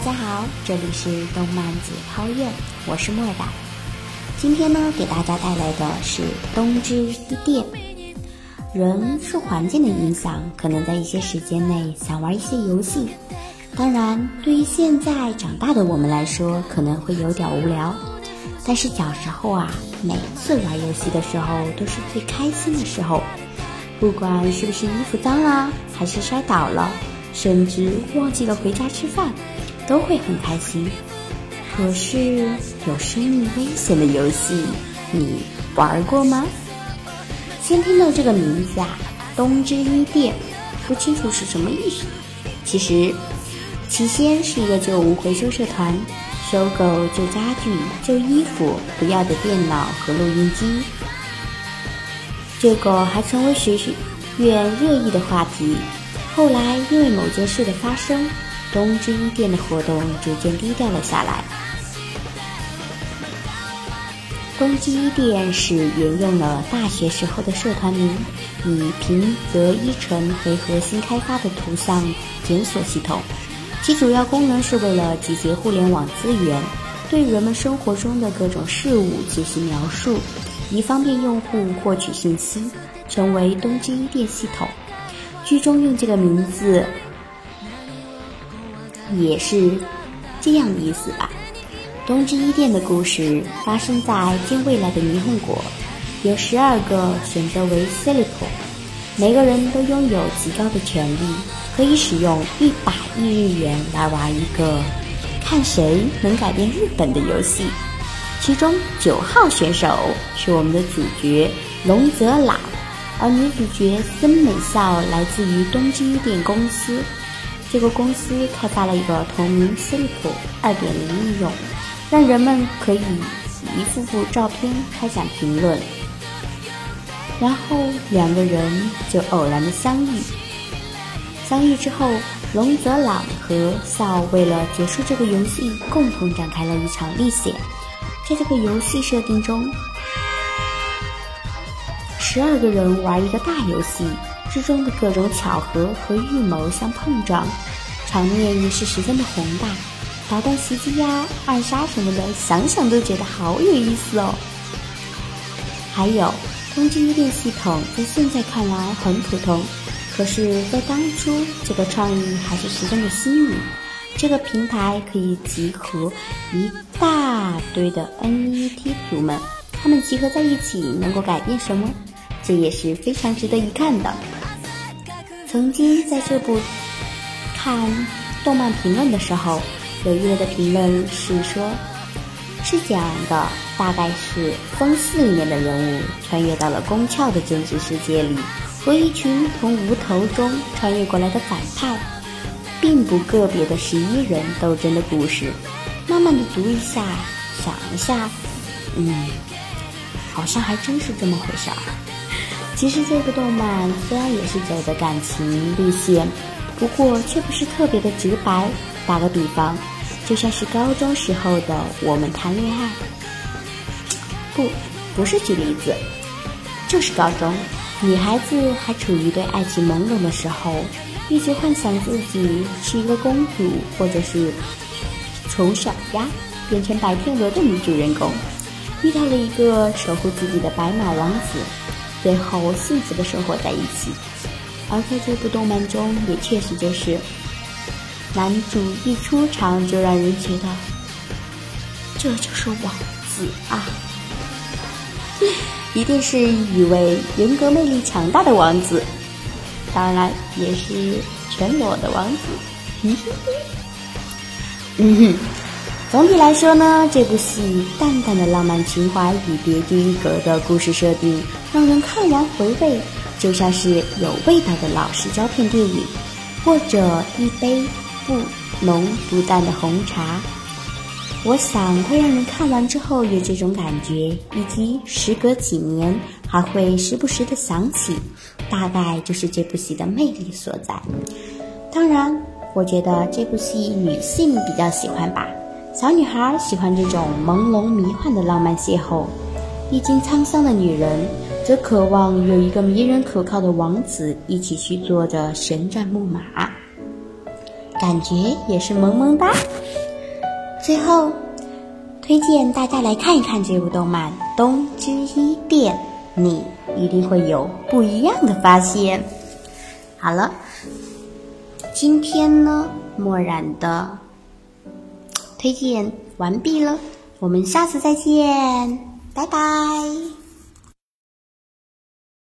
大家好，这里是动漫解剖院，我是莫大。今天呢，给大家带来的是《冬之伊甸》。人受环境的影响，可能在一些时间内想玩一些游戏。当然，对于现在长大的我们来说，可能会有点无聊。但是小时候啊，每次玩游戏的时候都是最开心的时候。不管是不是衣服脏了，还是摔倒了，甚至忘记了回家吃饭，都会很开心。可是有生命危险的游戏，你玩过吗？先听到这个名字啊，东之一店，不清楚是什么意思。其实，起先是一个旧物回收社团，收购旧家具、旧衣服、不要的电脑和录音机。这个还成为学院热议的话题。后来因为某件事的发生，东之一店的活动逐渐低调了下来。东之一店是沿用了大学时候的社团名，以平泽一成为核心开发的图像检索系统，其主要功能是为了集结互联网资源，对人们生活中的各种事物进行描述。以方便用户获取信息，成为东之一店系统。剧中用这个名字也是这样的意思吧。东之一店的故事发生在近未来的霓虹国，有十二个选择为 s i l i c o 每个人都拥有极高的权利，可以使用一百亿日元来玩一个看谁能改变日本的游戏。其中九号选手是我们的主角龙泽朗，而女主角森美孝来自于东京一电公司。这个公司开发了一个同名 Sleep 2.0应用，让人们可以一幅幅照片开展评论。然后两个人就偶然的相遇。相遇之后，龙泽朗和孝为了结束这个游戏，共同展开了一场历险。在这个游戏设定中，十二个人玩一个大游戏之中的各种巧合和预谋相碰撞，场面也是十分的宏大。导弹袭击呀、暗杀什么的，想想都觉得好有意思哦。还有，东京一店系统在现在看来很普通，可是，在当初这个创意还是十分的新颖。这个平台可以集合一大堆的 NET 族们，他们集合在一起能够改变什么？这也是非常值得一看的。曾经在这部看动漫评论的时候，有一位的评论是说，是讲的大概是风四里面的人物穿越到了宫壳的真实世界里，和一群从无头中穿越过来的反派。并不个别的十一人斗争的故事，慢慢的读一下，想一下，嗯，好像还真是这么回事儿。其实这个动漫虽然也是走的感情路线，不过却不是特别的直白。打个比方，就像是高中时候的我们谈恋爱，不，不是举例子，就是高中，女孩子还处于对爱情朦胧的时候。一直幻想自己是一个公主，或者是从小鸭变成白天鹅的女主人公，遇到了一个守护自己的白马王子，最后幸福的生活在一起。而在这部动漫中，也确实就是，男主一出场就让人觉得这就是王子啊，一定是一位人格魅力强大的王子。当然也是全裸的王子，嗯哼。总体来说呢，这部戏淡淡的浪漫情怀与别具一格的故事设定，让人看完回味，就像是有味道的老式胶片电影，或者一杯不浓不淡的红茶。我想会让人看完之后有这种感觉，以及时隔几年还会时不时的想起，大概就是这部戏的魅力所在。当然，我觉得这部戏女性比较喜欢吧，小女孩喜欢这种朦胧迷幻的浪漫邂逅，历经沧桑的女人则渴望有一个迷人可靠的王子一起去坐着旋转木马。感觉也是萌萌哒。最后，推荐大家来看一看这部动漫《东之伊甸》，你一定会有不一样的发现。好了，今天呢，墨染的推荐完毕了，我们下次再见，拜拜。